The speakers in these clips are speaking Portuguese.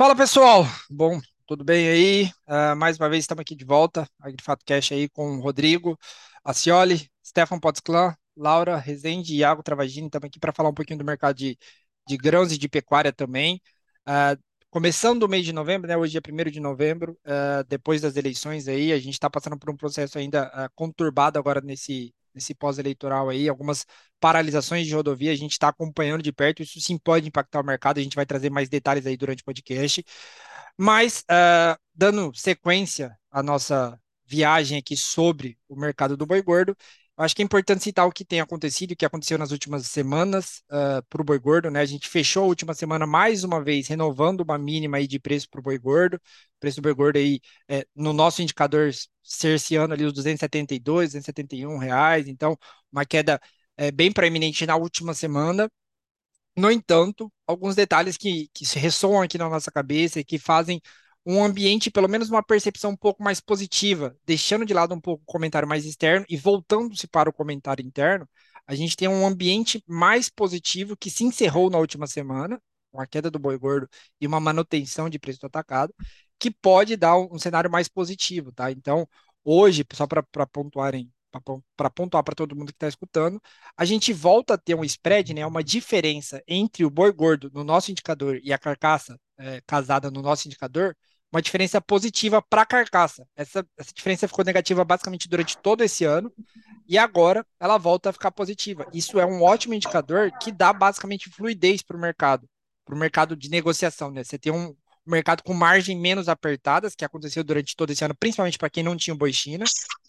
Fala pessoal, bom, tudo bem aí? Uh, mais uma vez estamos aqui de volta, AgriFato Cash aí com o Rodrigo, Acioli, Stefan Potsclan, Laura Rezende e Iago Travagini, estamos aqui para falar um pouquinho do mercado de, de grãos e de pecuária também. Uh, começando o mês de novembro, né, hoje é 1 de novembro, uh, depois das eleições aí, a gente está passando por um processo ainda conturbado agora nesse, nesse pós-eleitoral aí, algumas paralisações de rodovia, a gente está acompanhando de perto, isso sim pode impactar o mercado, a gente vai trazer mais detalhes aí durante o podcast. Mas, uh, dando sequência à nossa viagem aqui sobre o mercado do boi gordo, acho que é importante citar o que tem acontecido, o que aconteceu nas últimas semanas uh, para o boi gordo, né? A gente fechou a última semana mais uma vez, renovando uma mínima aí de preço para o boi gordo. O preço do boi gordo aí, é, no nosso indicador, cerceando ali os 272, 271 reais. Então, uma queda é, bem proeminente na última semana. No entanto, alguns detalhes que, que ressoam aqui na nossa cabeça e que fazem um ambiente, pelo menos uma percepção um pouco mais positiva, deixando de lado um pouco o comentário mais externo e voltando-se para o comentário interno, a gente tem um ambiente mais positivo que se encerrou na última semana, com a queda do boi gordo e uma manutenção de preço do atacado, que pode dar um, cenário mais positivo, tá? Então, hoje, só para pontuarem para pontuar para todo mundo que está escutando, a gente volta a ter um spread, né, uma diferença entre o boi gordo no nosso indicador e a carcaça é, casada no nosso indicador, uma diferença positiva para a carcaça. Essa, essa diferença ficou negativa basicamente durante todo esse ano e agora ela volta a ficar positiva. Isso é um ótimo indicador que dá basicamente fluidez para o mercado, para o mercado de negociação. Né? Você tem um, mercado com margem menos apertadas, que aconteceu durante todo esse ano, principalmente para quem não tinha o boi China,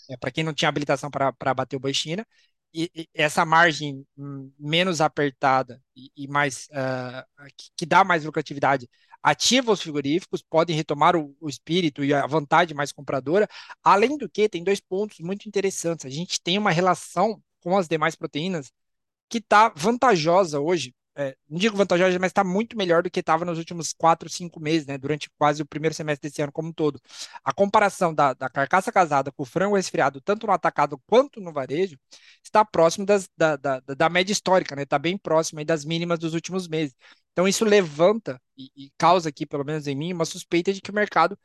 é, para quem não tinha habilitação para bater o boi China. E, e, essa margem menos apertada e, e mais uh, que, que, dá mais lucratividade ativa os frigoríficos, podem retomar o, o, espírito e a vontade mais compradora. Além do que, tem dois pontos muito interessantes. A gente tem uma relação com as demais proteínas que está vantajosa hoje é, não digo vantajosa, mas está muito melhor do que estava nos últimos quatro, cinco meses, né? Durante quase o primeiro semestre desse ano como um todo. A comparação da, da carcaça casada com o frango resfriado, tanto no atacado quanto no varejo, está próximo das, da, da, da média histórica, né? Está bem próximo das mínimas dos últimos meses. Então, isso levanta e, e causa aqui, pelo menos em mim, uma suspeita de que o mercado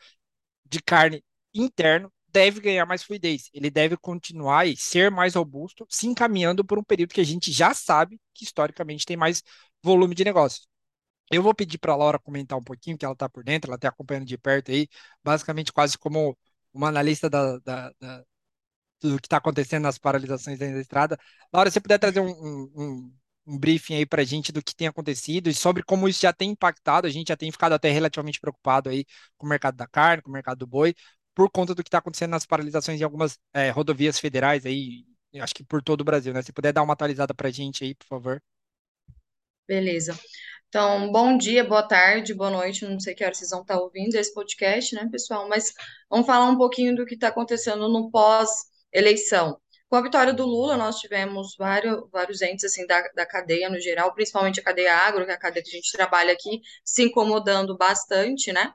de carne interno deve ganhar mais fluidez, ele deve continuar e ser mais robusto, se encaminhando por um período que a gente já sabe que historicamente tem mais volume de negócios. Eu vou pedir para a Laura comentar um pouquinho, que ela está por dentro, ela está acompanhando de perto aí, basicamente quase como uma analista da, da, da do que está acontecendo nas paralisações da estrada. Laura, se puder trazer um, um, um briefing aí para a gente do que tem acontecido e sobre como isso já tem impactado, a gente já tem ficado até relativamente preocupado aí com o mercado da carne, com o mercado do boi, por conta do que está acontecendo nas paralisações em algumas é, rodovias federais aí, acho que por todo o Brasil, né? Se puder dar uma atualizada para a gente aí, por favor. Beleza. Então, bom dia, boa tarde, boa noite, não sei que hora vocês vão estar ouvindo esse podcast, né, pessoal? Mas vamos falar um pouquinho do que está acontecendo no pós-eleição. Com a vitória do Lula, nós tivemos vários, vários entes assim, da, da cadeia no geral, principalmente a cadeia agro, que é a cadeia que a gente trabalha aqui, se incomodando bastante, né,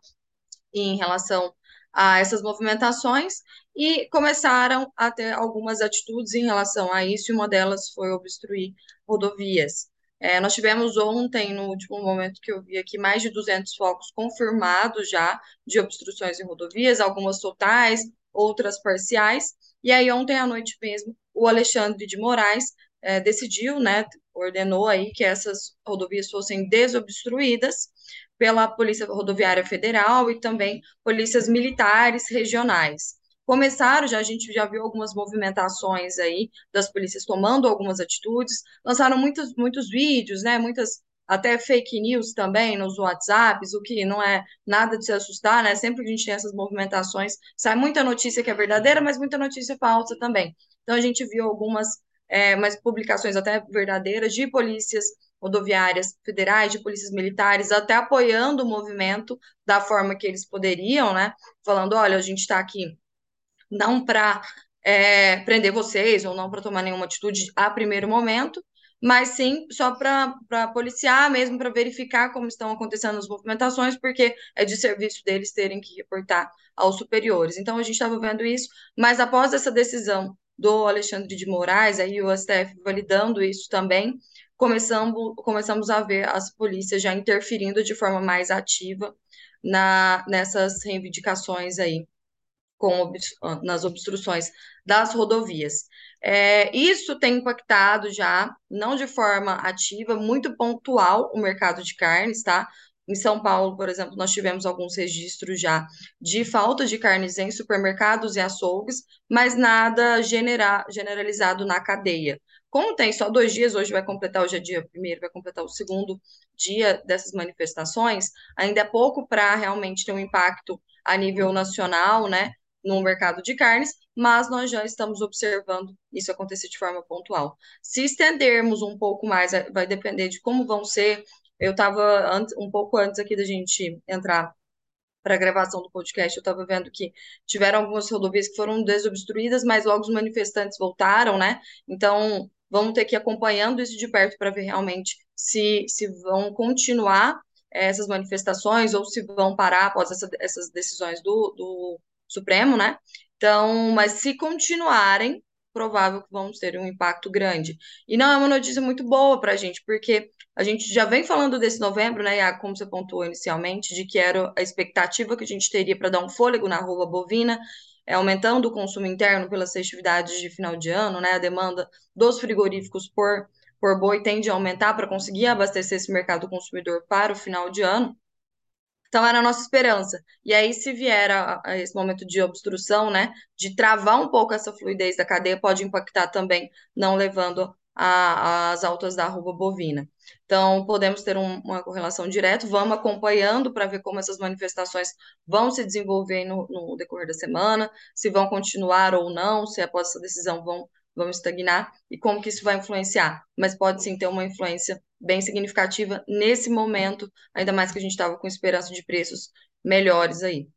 em relação a essas movimentações e começaram a ter algumas atitudes em relação a isso, e uma delas foi obstruir rodovias. É, nós tivemos ontem, no último momento que eu vi aqui, mais de 200 focos confirmados já de obstruções em rodovias, algumas totais, outras parciais. E aí, ontem à noite mesmo, o Alexandre de Moraes é, decidiu, né, ordenou aí que essas rodovias fossem desobstruídas pela Polícia Rodoviária Federal e também polícias militares regionais. Começaram, já a gente já viu algumas movimentações aí das polícias tomando algumas atitudes, lançaram muitos, muitos vídeos, né, muitas até fake news também nos WhatsApps, o que não é nada de se assustar, né? Sempre que a gente tem essas movimentações, sai muita notícia que é verdadeira, mas muita notícia falsa também. Então a gente viu algumas é, publicações até verdadeiras de polícias rodoviárias federais, de polícias militares, até apoiando o movimento da forma que eles poderiam, né? Falando, olha, a gente está aqui não para é, prender vocês ou não para tomar nenhuma atitude a primeiro momento, mas sim só para policiar mesmo, para verificar como estão acontecendo as movimentações, porque é de serviço deles terem que reportar aos superiores. Então a gente estava vendo isso, mas após essa decisão do Alexandre de Moraes, aí o STF validando isso também, começamos, começamos a ver as polícias já interferindo de forma mais ativa na, nessas reivindicações aí com, nas obstruções das rodovias. É, isso tem impactado já, não de forma ativa, muito pontual o mercado de carnes, tá? Em São Paulo, por exemplo, nós tivemos alguns registros já de falta de carnes em supermercados e açougues, mas nada genera generalizado na cadeia. Como tem só dois dias, hoje vai completar, hoje é dia primeiro, vai completar o segundo dia dessas manifestações, ainda é pouco para realmente ter um impacto a nível nacional, né, no mercado de carnes, mas nós já estamos observando isso acontecer de forma pontual. Se estendermos um pouco mais, vai depender de como vão ser. Eu estava um pouco antes aqui da gente entrar para a gravação do podcast, eu estava vendo que tiveram algumas rodovias que foram desobstruídas, mas logo os manifestantes voltaram, né? Então, vamos ter que ir acompanhando isso de perto para ver realmente se, se vão continuar eh, essas manifestações ou se vão parar após essa, essas decisões do, do Supremo, né? Então, mas se continuarem, provável que vamos ter um impacto grande. E não é uma notícia muito boa para a gente, porque a gente já vem falando desse novembro, né, como você pontuou inicialmente, de que era a expectativa que a gente teria para dar um fôlego na arroba bovina, é, aumentando o consumo interno pelas festividades de final de ano, né, a demanda dos frigoríficos por, por boi tende a aumentar para conseguir abastecer esse mercado consumidor para o final de ano. Então, era a nossa esperança. E aí, se vier a, a esse momento de obstrução, né, de travar um pouco essa fluidez da cadeia, pode impactar também, não levando as altas da arroba bovina. Então, podemos ter um, uma correlação direta, vamos acompanhando para ver como essas manifestações vão se desenvolver no, no, decorrer da semana, se vão continuar ou não, se após essa decisão vão, vão estagnar e como que isso vai influenciar. Mas pode sim ter uma influência bem significativa nesse momento, ainda mais que a gente estava com esperança de preços melhores aí.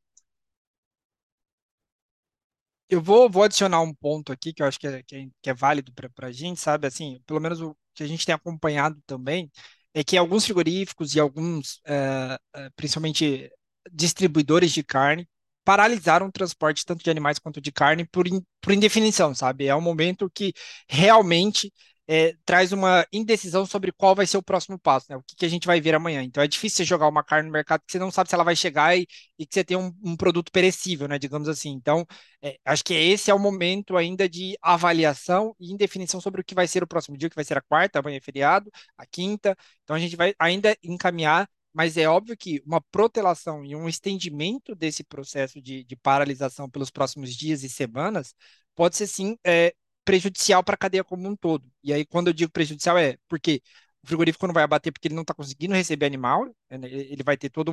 Eu vou, vou adicionar um ponto aqui que eu acho que é, que é, que é válido para a gente, sabe? Assim, pelo menos o que a gente tem acompanhado também é que alguns frigoríficos e alguns, é, é, principalmente distribuidores de carne, paralisaram o transporte tanto de animais quanto de carne por, in, por indefinição, sabe? É um momento que realmente é, traz uma indecisão sobre qual vai ser o próximo passo, né? O que, que, a gente vai ver amanhã. Então é difícil você jogar uma carne no mercado que você não sabe se ela vai chegar e, e que você tem um, um, produto perecível, né? Digamos assim. Então, é, acho que esse é o momento ainda de avaliação e indefinição sobre o que vai ser o próximo dia, que vai ser a quarta, amanhã é feriado, a quinta. Então a gente vai ainda encaminhar. Mas é óbvio que uma protelação e um estendimento desse processo de, de paralisação pelos próximos dias e semanas pode ser sim é, prejudicial para a cadeia como um todo. E aí, quando eu digo prejudicial, é porque o frigorífico não vai abater porque ele não está conseguindo receber animal, né? ele vai ter toda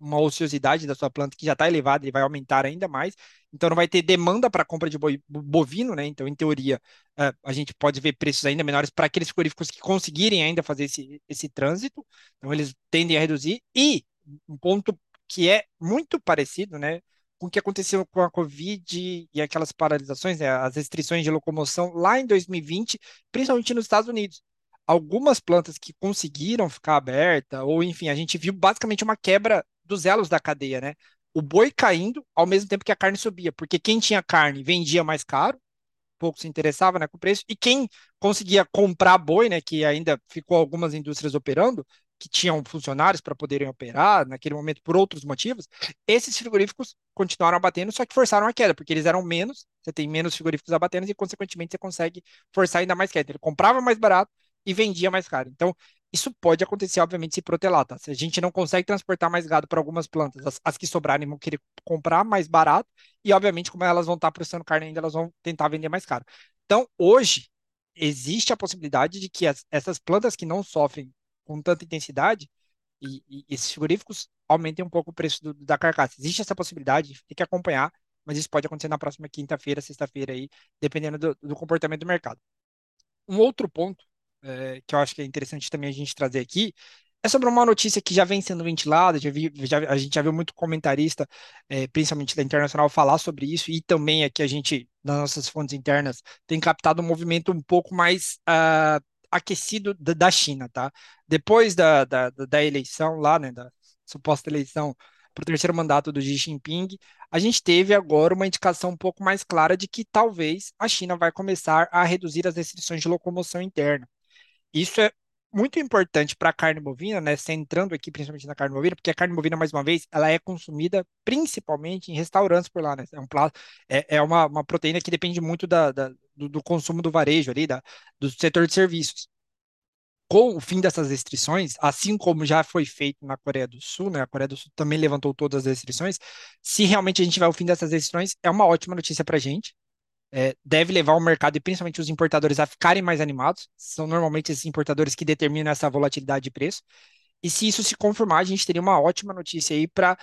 uma ociosidade da sua planta que já está elevada, ele vai aumentar ainda mais, então não vai ter demanda para compra de bovino, né? Então, em teoria, é, a gente pode ver preços ainda menores para aqueles frigoríficos que conseguirem ainda fazer esse, esse trânsito, então eles tendem a reduzir. E um ponto que é muito parecido, né? Com o que aconteceu com a Covid e aquelas paralisações, né, as restrições de locomoção lá em 2020, principalmente nos Estados Unidos. Algumas plantas que conseguiram ficar aberta, ou enfim, a gente viu basicamente uma quebra dos elos da cadeia, né? O boi caindo ao mesmo tempo que a carne subia, porque quem tinha carne vendia mais caro, pouco se interessava né, com o preço, e quem conseguia comprar boi, né, que ainda ficou algumas indústrias operando, que tinham funcionários para poderem operar naquele momento por outros motivos, esses frigoríficos continuaram abatendo, só que forçaram a queda, porque eles eram menos, você tem menos frigoríficos abatendo e, consequentemente, você consegue forçar ainda mais queda. Ele comprava mais barato e vendia mais caro. Então, isso pode acontecer, obviamente, se protelar, tá? Se a gente não consegue transportar mais gado para algumas plantas, as, as, que sobrarem vão querer comprar mais barato e, obviamente, como elas vão estar processando carne ainda, elas vão tentar vender mais caro. Então, hoje, existe a possibilidade de que as, essas plantas que não sofrem com tanta intensidade e, e esses frigoríficos aumentem um pouco o preço do, da carcaça. Existe essa possibilidade, tem que acompanhar, mas isso pode acontecer na próxima quinta-feira, sexta-feira aí, dependendo do, do, comportamento do mercado. Um outro ponto é, que eu acho que é interessante também a gente trazer aqui é sobre uma notícia que já vem sendo ventilada, já vi, já, a gente já viu muito comentarista, é, principalmente da Internacional, falar sobre isso, e também aqui a gente, nas nossas fontes internas, tem captado um movimento um pouco mais uh, aquecido da, China, tá? Depois da, da, da eleição lá, né, da suposta eleição para o terceiro mandato do Xi Jinping, a gente teve agora uma indicação um pouco mais clara de que talvez a China vai começar a reduzir as restrições de locomoção interna. Isso é muito importante para a carne bovina, né, centrando aqui principalmente na carne bovina, porque a carne bovina, mais uma vez, ela é consumida principalmente em restaurantes por lá, né? É, um, é, é uma, uma proteína que depende muito da, da do, do, consumo do varejo ali, da, do setor de serviços. Com o fim dessas restrições, assim como já foi feito na Coreia do Sul, né? A Coreia do Sul também levantou todas as restrições. Se realmente a gente vai ao fim dessas restrições, é uma ótima notícia para a gente, é, deve levar o mercado e principalmente os importadores a ficarem mais animados. São normalmente esses importadores que determinam essa volatilidade de preço. E se isso se confirmar, a gente teria uma ótima notícia aí para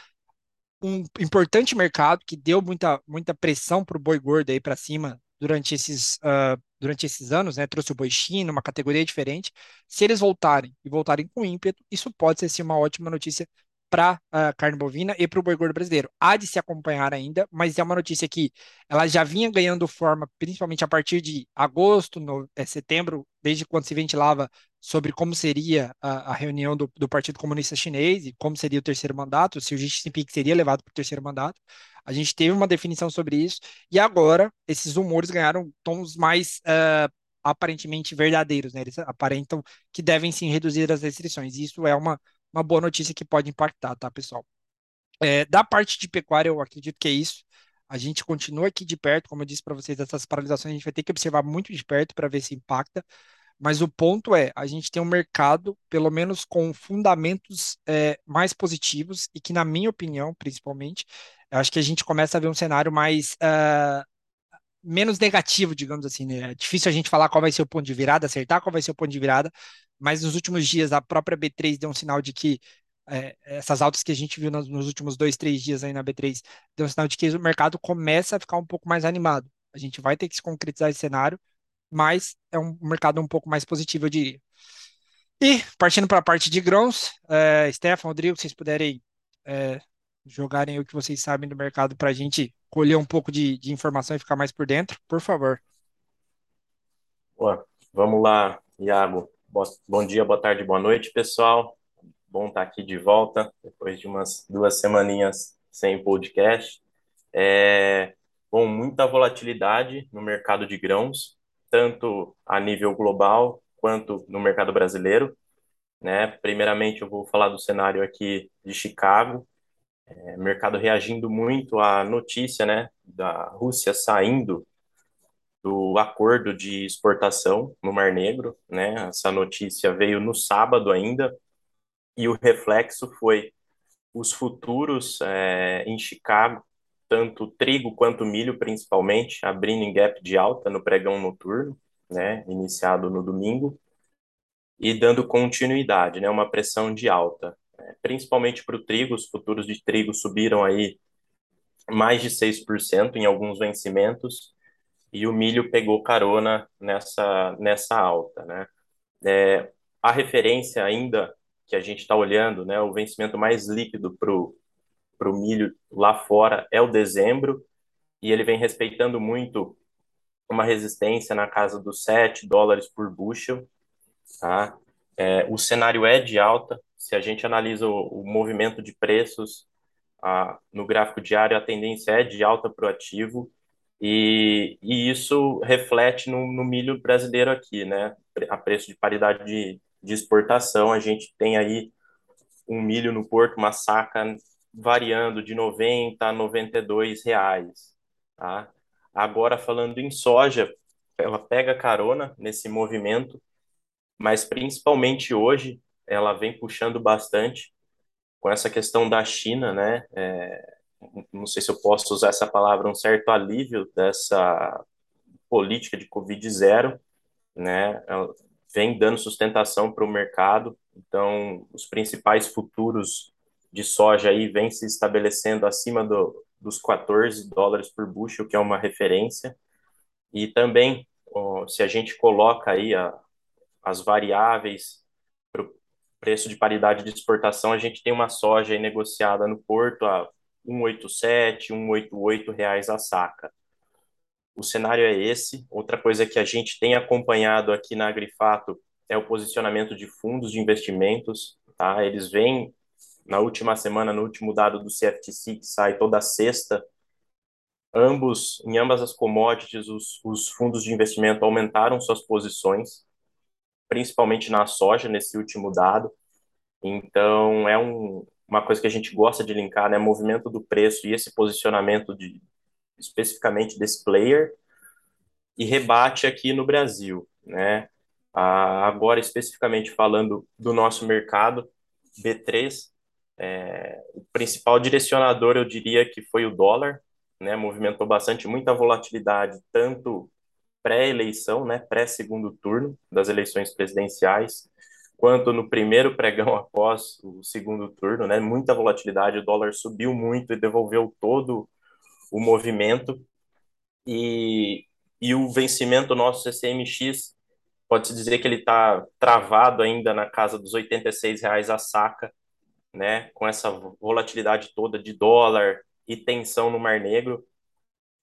um importante mercado que deu muita, muita pressão para o boi gordo aí para cima durante esses, uh, durante esses anos, né? Trouxe o boi chino, uma categoria diferente. Se eles voltarem e voltarem com ímpeto, isso pode ser sim, uma ótima notícia para a carne bovina e para o boi gordo brasileiro. Há de se acompanhar ainda, mas é uma notícia que ela já vinha ganhando forma, principalmente a partir de agosto, no, é, setembro, desde quando se ventilava sobre como seria a, a reunião do, do, Partido Comunista Chinês e como seria o terceiro mandato, se o Xi Jinping seria levado para o terceiro mandato. A gente teve uma definição sobre isso e agora esses rumores ganharam tons mais uh, aparentemente verdadeiros, né? Eles aparentam que devem sim reduzir as restrições. Isso é uma uma boa notícia que pode impactar, tá, pessoal? É, da parte de pecuária, eu acredito que é isso. A gente continua aqui de perto, como eu disse para vocês, essas paralisações a gente vai ter que observar muito de perto para ver se impacta. Mas o ponto é, a gente tem um mercado, pelo menos com fundamentos é, mais positivos e que, na minha opinião, principalmente, eu acho que a gente começa a ver um cenário mais uh, menos negativo, digamos assim. Né? É difícil a gente falar qual vai ser o ponto de virada, acertar qual vai ser o ponto de virada, mas nos últimos dias a própria B3 deu um sinal de que é, essas altas que a gente viu nos, nos, últimos dois, três dias aí na B3 deu um sinal de que o mercado começa a ficar um pouco mais animado. A gente vai ter que se concretizar esse cenário, mas é um mercado um pouco mais positivo, eu diria. E partindo para a parte de grãos, é, Stefan, Rodrigo, vocês puderem é, jogarem o que vocês sabem do mercado para a gente colher um pouco de, de, informação e ficar mais por dentro, por favor. Boa. Vamos lá, Iago. Bom dia, boa tarde, boa noite, pessoal. Bom estar aqui de volta, depois de umas duas semaninhas sem podcast. É, bom, muita volatilidade no mercado de grãos, tanto a nível global quanto no mercado brasileiro. Né? Primeiramente, eu vou falar do cenário aqui de Chicago, é, mercado reagindo muito à notícia né, da Rússia saindo do acordo de exportação no Mar Negro, né? Essa notícia veio no sábado ainda e o reflexo foi os futuros é, em Chicago, tanto trigo quanto milho, principalmente, abrindo em gap de alta no pregão noturno, né? Iniciado no domingo e dando continuidade, né? Uma pressão de alta, é, principalmente para o trigo. Os futuros de trigo subiram aí mais de 6% em alguns vencimentos e o milho pegou carona nessa, nessa alta, né? É, a referência ainda que a gente está olhando, né, o vencimento mais líquido para o milho lá fora é o dezembro, e ele vem respeitando muito uma resistência na casa dos 7 dólares por bushel, tá? É, o cenário é de alta, se a gente analisa o, o movimento de preços no gráfico diário, a tendência é de alta para o ativo, e, e isso reflete no, no, milho brasileiro aqui, né? A preço de paridade de, de exportação, a gente tem aí um milho no porto, uma saca variando de 90 a 92 reais, tá? Agora, falando em soja, ela pega carona nesse movimento, mas principalmente hoje ela vem puxando bastante com essa questão da China, né? É, não sei se eu posso usar essa palavra, um certo alívio dessa política de Covid zero, né? Vem dando sustentação para o mercado, então os principais futuros de soja aí vêm se estabelecendo acima do, dos 14 dólares por bushel, que é uma referência, e também se a gente coloca aí a, as variáveis para o preço de paridade de exportação, a gente tem uma soja negociada no porto a 187, 188 reais a saca. O cenário é esse. Outra coisa que a gente tem acompanhado aqui na Agrifato é o posicionamento de fundos de investimentos. Tá? Eles vêm na última semana, no último dado do CFTC, que sai toda sexta, ambos, em ambas as commodities, os, os fundos de investimento aumentaram suas posições, principalmente na soja, nesse último dado. Então, é um, uma coisa que a gente gosta de linkar, né? Movimento do preço e esse posicionamento de especificamente desse player e rebate aqui no Brasil, né? Ah, agora, especificamente falando do nosso mercado, B3, é, o principal direcionador, eu diria que foi o dólar, né? Movimentou bastante, muita volatilidade, tanto pré-eleição, né? Pré-segundo turno das eleições presidenciais, quanto no primeiro pregão após o segundo turno, né? Muita volatilidade, o dólar subiu muito e devolveu todo o movimento. E, e o vencimento nosso CCMX, pode-se dizer que ele está travado ainda na casa dos R$ reais a saca, né? Com essa volatilidade toda de dólar e tensão no Mar Negro.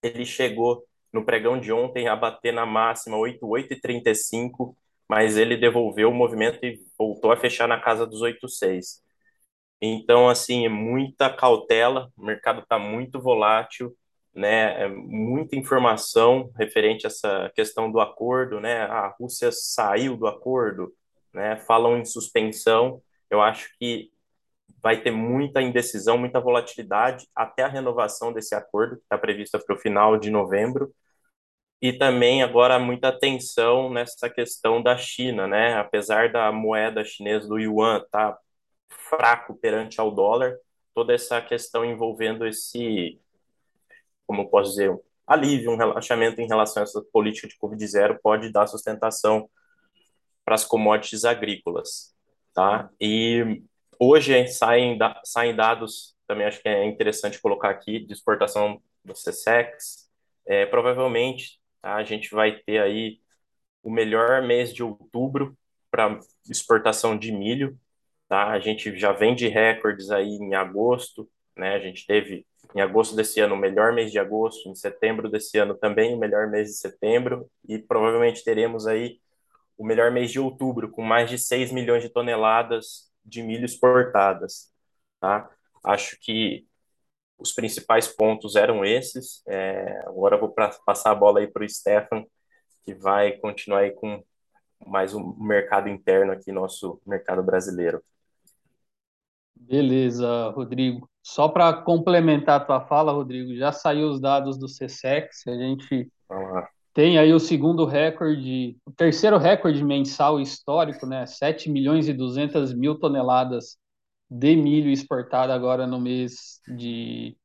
Ele chegou no pregão de ontem a bater na máxima 8,835 mas ele devolveu o movimento e voltou a fechar na casa dos 8,6. Então, assim, é muita cautela, o mercado está muito volátil, né? É muita informação referente a essa questão do acordo, né? A Rússia saiu do acordo, né? Falam em suspensão. Eu acho que vai ter muita indecisão, muita volatilidade até a renovação desse acordo, que está prevista para o final de novembro e também agora muita atenção nessa questão da China, né? Apesar da moeda chinesa do yuan tá fraco perante ao dólar, toda essa questão envolvendo esse, como eu posso dizer, um alívio, um relaxamento em relação a essa política de Covid-0 pode dar sustentação para as commodities agrícolas, tá? E hoje saem, saem dados, também acho que é interessante colocar aqui, de exportação do CSEX, é, provavelmente Tá? A gente vai ter aí o melhor mês de outubro para exportação de milho. Tá? A gente já vende recordes aí em agosto, né? A gente teve em agosto desse ano o melhor mês de agosto, em setembro desse ano também o melhor mês de setembro e provavelmente teremos aí o melhor mês de outubro com mais de 6 milhões de toneladas de milho exportadas, tá? Acho que os principais pontos eram esses. É, agora eu vou pra, passar a bola aí para o Stefan, que vai continuar aí com mais um mercado interno aqui, nosso mercado brasileiro. Beleza, Rodrigo. Só para complementar a tua fala, Rodrigo, já saiu os dados do CSEX, a gente tem aí o segundo recorde, o terceiro recorde mensal histórico, né? 7 milhões e 200 mil toneladas de milho exportado agora no mês de,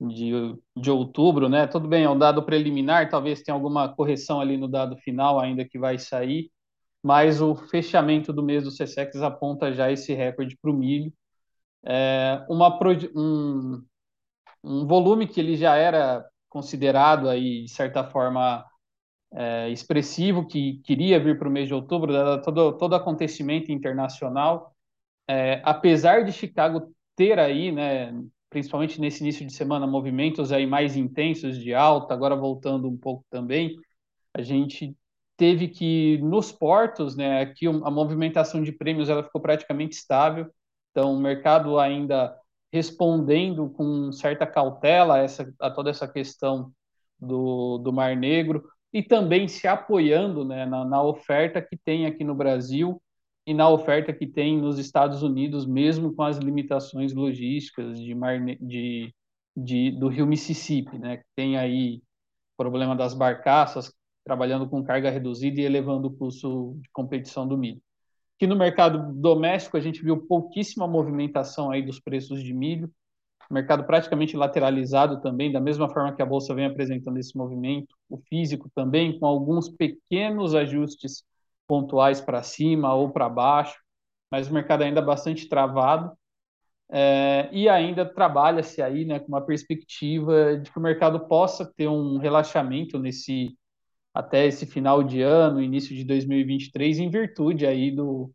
de, de outubro, né? Tudo bem, é um dado preliminar, talvez tenha alguma correção ali no dado final ainda que vai sair, mas o fechamento do mês do CSEX aponta já esse recorde para o milho. É uma, um, um volume que ele já era considerado aí, de certa forma, é, expressivo, que queria vir para o mês de outubro, todo, todo acontecimento internacional, é, apesar de Chicago ter aí, né, principalmente nesse início de semana, movimentos aí mais intensos de alta, agora voltando um pouco também, a gente teve que nos portos, né, aqui a movimentação de prêmios ela ficou praticamente estável, então o mercado ainda respondendo com certa cautela a, essa, a toda essa questão do, do Mar Negro e também se apoiando né, na, na oferta que tem aqui no Brasil e na oferta que tem nos Estados Unidos, mesmo com as limitações logísticas de, mar, de, de do rio Mississippi, né? Tem aí problema das barcaças trabalhando com carga reduzida e elevando o custo de competição do milho. Que no mercado doméstico a gente viu pouquíssima movimentação aí dos preços de milho, mercado praticamente lateralizado também, da mesma forma que a bolsa vem apresentando esse movimento, o físico também com alguns pequenos ajustes pontuais para cima ou para baixo, mas o mercado ainda é bastante travado. É, e ainda trabalha-se aí né, com uma perspectiva de que o mercado possa ter um relaxamento nesse até esse final de ano, início de 2023, em virtude aí do,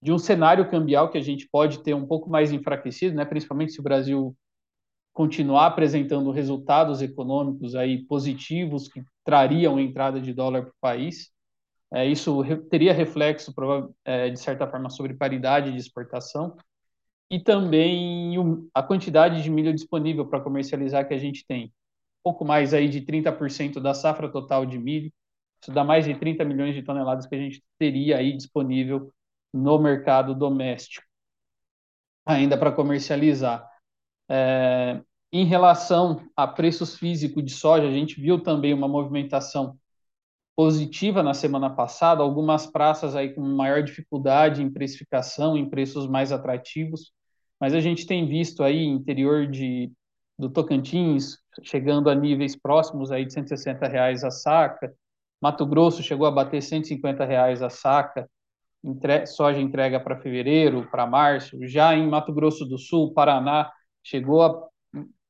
de um cenário cambial que a gente pode ter um pouco mais enfraquecido, né, principalmente se o Brasil continuar apresentando resultados econômicos aí positivos que trariam entrada de dólar para o país. É, isso teria reflexo, é, de certa forma, sobre paridade de exportação e também a quantidade de milho disponível para comercializar que a gente tem. Pouco mais aí de 30% da safra total de milho. Isso dá mais de 30 milhões de toneladas que a gente teria aí disponível no mercado doméstico, ainda para comercializar. É, em relação a preços físicos de soja, a gente viu também uma movimentação positiva na semana passada, algumas praças aí com maior dificuldade em precificação, em preços mais atrativos, mas a gente tem visto aí interior de do Tocantins chegando a níveis próximos aí de 160 reais a saca, Mato Grosso chegou a bater 150 reais a saca, entre, soja entrega para fevereiro, para março, já em Mato Grosso do Sul, Paraná, chegou a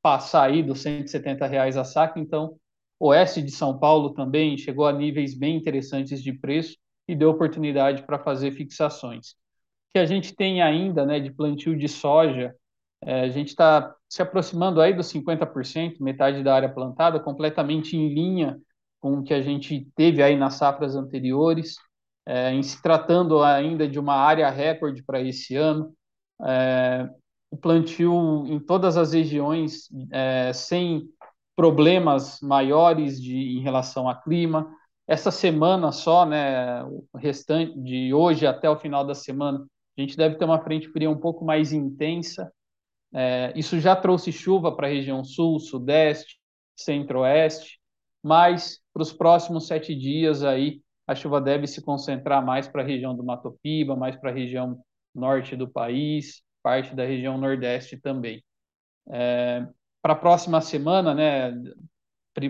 passar aí dos 170 reais a saca, então oeste de São Paulo também chegou a níveis bem interessantes de preço e deu oportunidade para fazer fixações. O que a gente tem ainda né, de plantio de soja, é, a gente está se aproximando aí dos 50%, metade da área plantada, completamente em linha com o que a gente teve aí nas safras anteriores, é, em se tratando ainda de uma área recorde para esse ano. É, o plantio em todas as regiões é, sem problemas maiores de, em relação a clima. Essa semana só, né, o restante de hoje até o final da semana, a gente deve ter uma frente fria um pouco mais intensa. É, isso já trouxe chuva para a região sul, sudeste, centro-oeste, mas para os próximos sete dias aí a chuva deve se concentrar mais para a região do Mato Piba, mais para a região norte do país, parte da região nordeste também. É, para a próxima semana, né,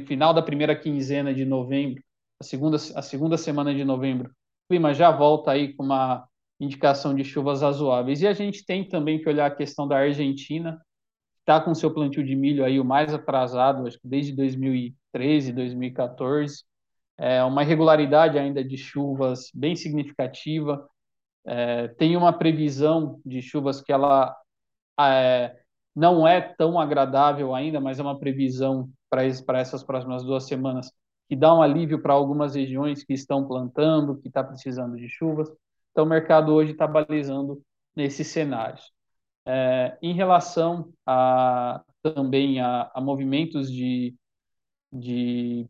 final da primeira quinzena de novembro, a segunda, a segunda semana de novembro, o clima já volta aí com uma indicação de chuvas razoáveis. E a gente tem também que olhar a questão da Argentina, está com seu plantio de milho aí o mais atrasado, acho que desde 2013, 2014. É uma irregularidade ainda de chuvas bem significativa. É, tem uma previsão de chuvas que ela é, não é tão agradável ainda, mas é uma previsão para essas próximas duas semanas que dá um alívio para algumas regiões que estão plantando, que está precisando de chuvas. Então, o mercado hoje está balizando nesses cenários. É, em relação a, também a, a movimentos de, de,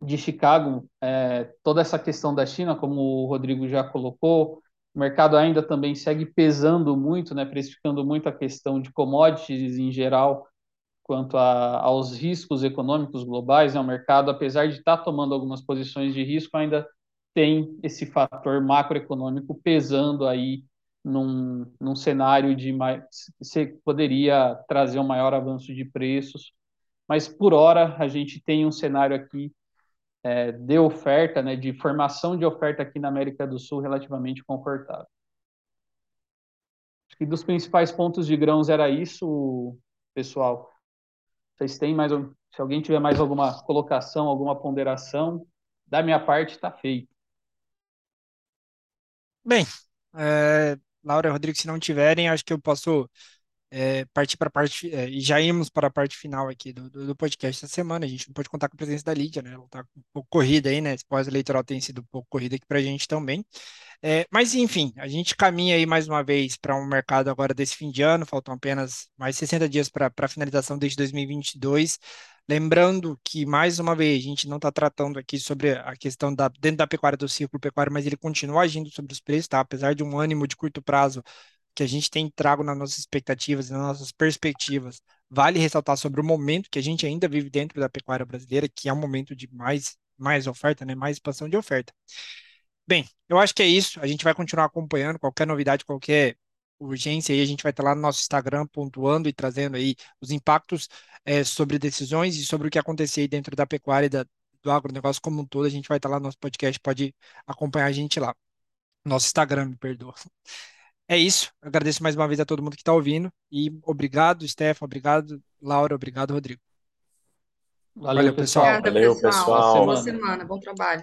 de Chicago, é, toda essa questão da China, como o Rodrigo já colocou, o mercado ainda também segue pesando muito, né, precificando muito a questão de commodities em geral, quanto a, aos riscos econômicos globais. Né, o mercado, apesar de estar tá tomando algumas posições de risco, ainda tem esse fator macroeconômico pesando aí num, num cenário de mais, você poderia trazer um maior avanço de preços, mas por hora a gente tem um cenário aqui é, de oferta, né, de formação de oferta aqui na América do Sul relativamente confortável. Acho que dos principais pontos de grãos era isso, pessoal. Vocês têm mais, se alguém tiver mais alguma colocação, alguma ponderação, da minha parte está feito. Bem, é, Laura Rodrigo, se não tiverem, acho que eu posso é, partir para a parte, é, já íamos para a parte final aqui do, do, do, podcast essa semana. A gente não pode contar com a presença da Lídia, né? Ela está um pouco corrida aí, né? Esse pós-eleitoral tem sido um pouco corrida aqui para a gente também. É, mas, enfim, a gente caminha aí mais uma vez para um mercado agora desse fim de ano, faltam apenas mais 60 dias para a finalização desde 2022. Lembrando que, mais uma vez, a gente não está tratando aqui sobre a questão da, dentro da pecuária do ciclo pecuário, mas ele continua agindo sobre os preços, tá? Apesar de um ânimo de curto prazo que a gente tem trago nas nossas expectativas e nas nossas perspectivas, vale ressaltar sobre o momento que a gente ainda vive dentro da pecuária brasileira, que é um momento de mais, mais oferta, né? mais expansão de oferta. Bem, eu acho que é isso. A gente vai continuar acompanhando qualquer novidade, qualquer urgência aí, a gente vai estar lá no nosso Instagram pontuando e trazendo aí os impactos é, sobre decisões e sobre o que acontecer dentro da pecuária e da, do agronegócio como um todo. A gente vai estar lá no nosso podcast, pode acompanhar a gente lá. Nosso Instagram, me perdoa. É isso. Agradeço mais uma vez a todo mundo que está ouvindo. E obrigado, Stefan. Obrigado, Laura. Obrigado, Rodrigo. Valeu, Valeu pessoal. Obrigada, Valeu, pessoal. pessoal. Boa semana. Bom trabalho.